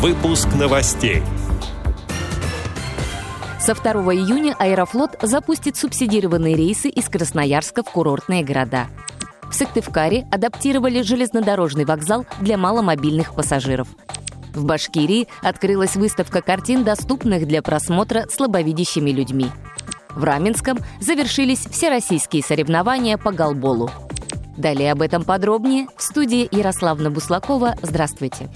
Выпуск новостей. Со 2 июня Аэрофлот запустит субсидированные рейсы из Красноярска в курортные города. В Сыктывкаре адаптировали железнодорожный вокзал для маломобильных пассажиров. В Башкирии открылась выставка картин, доступных для просмотра слабовидящими людьми. В Раменском завершились всероссийские соревнования по голболу. Далее об этом подробнее в студии Ярославна Буслакова. Здравствуйте.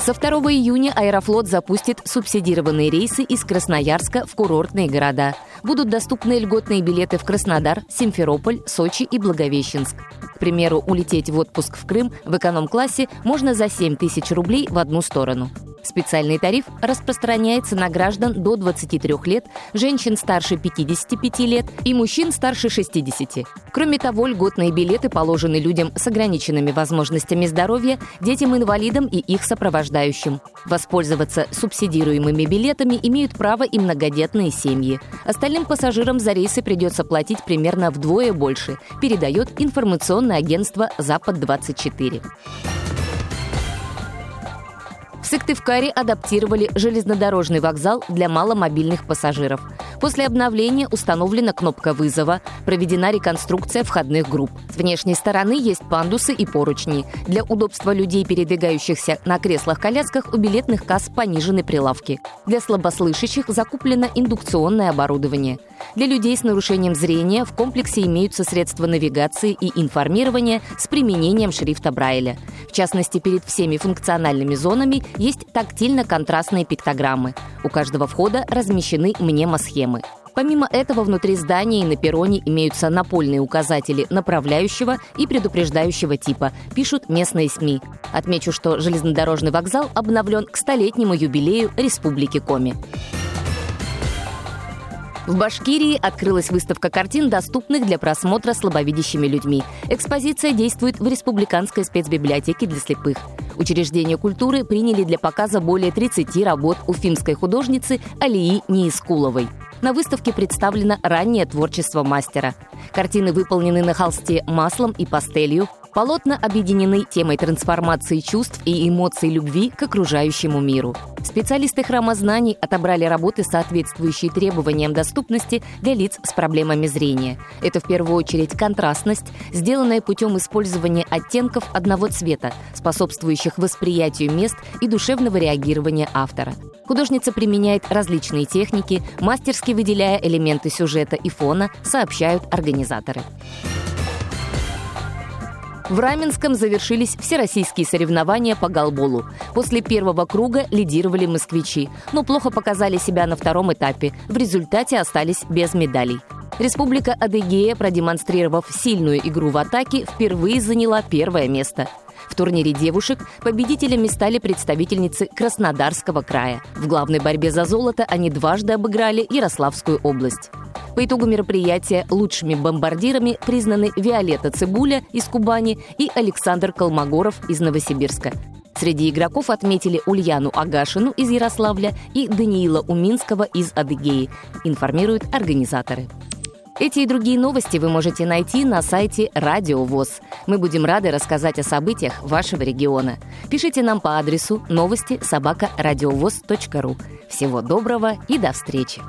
Со 2 июня Аэрофлот запустит субсидированные рейсы из Красноярска в курортные города. Будут доступны льготные билеты в Краснодар, Симферополь, Сочи и Благовещенск. К примеру, улететь в отпуск в Крым в эконом-классе можно за 7 тысяч рублей в одну сторону. Специальный тариф распространяется на граждан до 23 лет, женщин старше 55 лет и мужчин старше 60. Кроме того, льготные билеты положены людям с ограниченными возможностями здоровья, детям-инвалидам и их сопровождающим. Воспользоваться субсидируемыми билетами имеют право и многодетные семьи. Остальным пассажирам за рейсы придется платить примерно вдвое больше, передает информационное агентство «Запад-24». Сыктывкаре адаптировали железнодорожный вокзал для маломобильных пассажиров. После обновления установлена кнопка вызова, проведена реконструкция входных групп. С внешней стороны есть пандусы и поручни. Для удобства людей, передвигающихся на креслах-колясках, у билетных касс понижены прилавки. Для слабослышащих закуплено индукционное оборудование. Для людей с нарушением зрения в комплексе имеются средства навигации и информирования с применением шрифта Брайля. В частности, перед всеми функциональными зонами есть тактильно-контрастные пиктограммы. У каждого входа размещены мнемосхемы. Помимо этого, внутри здания и на перроне имеются напольные указатели направляющего и предупреждающего типа, пишут местные СМИ. Отмечу, что железнодорожный вокзал обновлен к столетнему юбилею Республики Коми. В Башкирии открылась выставка картин, доступных для просмотра слабовидящими людьми. Экспозиция действует в Республиканской спецбиблиотеке для слепых. Учреждения культуры приняли для показа более 30 работ уфимской художницы Алии Неискуловой. На выставке представлено раннее творчество мастера. Картины выполнены на холсте маслом и пастелью, Полотна объединены темой трансформации чувств и эмоций любви к окружающему миру. Специалисты храма знаний отобрали работы, соответствующие требованиям доступности для лиц с проблемами зрения. Это в первую очередь контрастность, сделанная путем использования оттенков одного цвета, способствующих восприятию мест и душевного реагирования автора. Художница применяет различные техники, мастерски выделяя элементы сюжета и фона, сообщают организаторы. В Раменском завершились всероссийские соревнования по голболу. После первого круга лидировали москвичи, но плохо показали себя на втором этапе. В результате остались без медалей. Республика Адыгея, продемонстрировав сильную игру в атаке, впервые заняла первое место. В турнире девушек победителями стали представительницы Краснодарского края. В главной борьбе за золото они дважды обыграли Ярославскую область. По итогу мероприятия лучшими бомбардирами признаны Виолетта Цибуля из Кубани и Александр Колмогоров из Новосибирска. Среди игроков отметили Ульяну Агашину из Ярославля и Даниила Уминского из Адыгеи, информируют организаторы. Эти и другие новости вы можете найти на сайте Радио ВОЗ. Мы будем рады рассказать о событиях вашего региона. Пишите нам по адресу новости собака ру. Всего доброго и до встречи!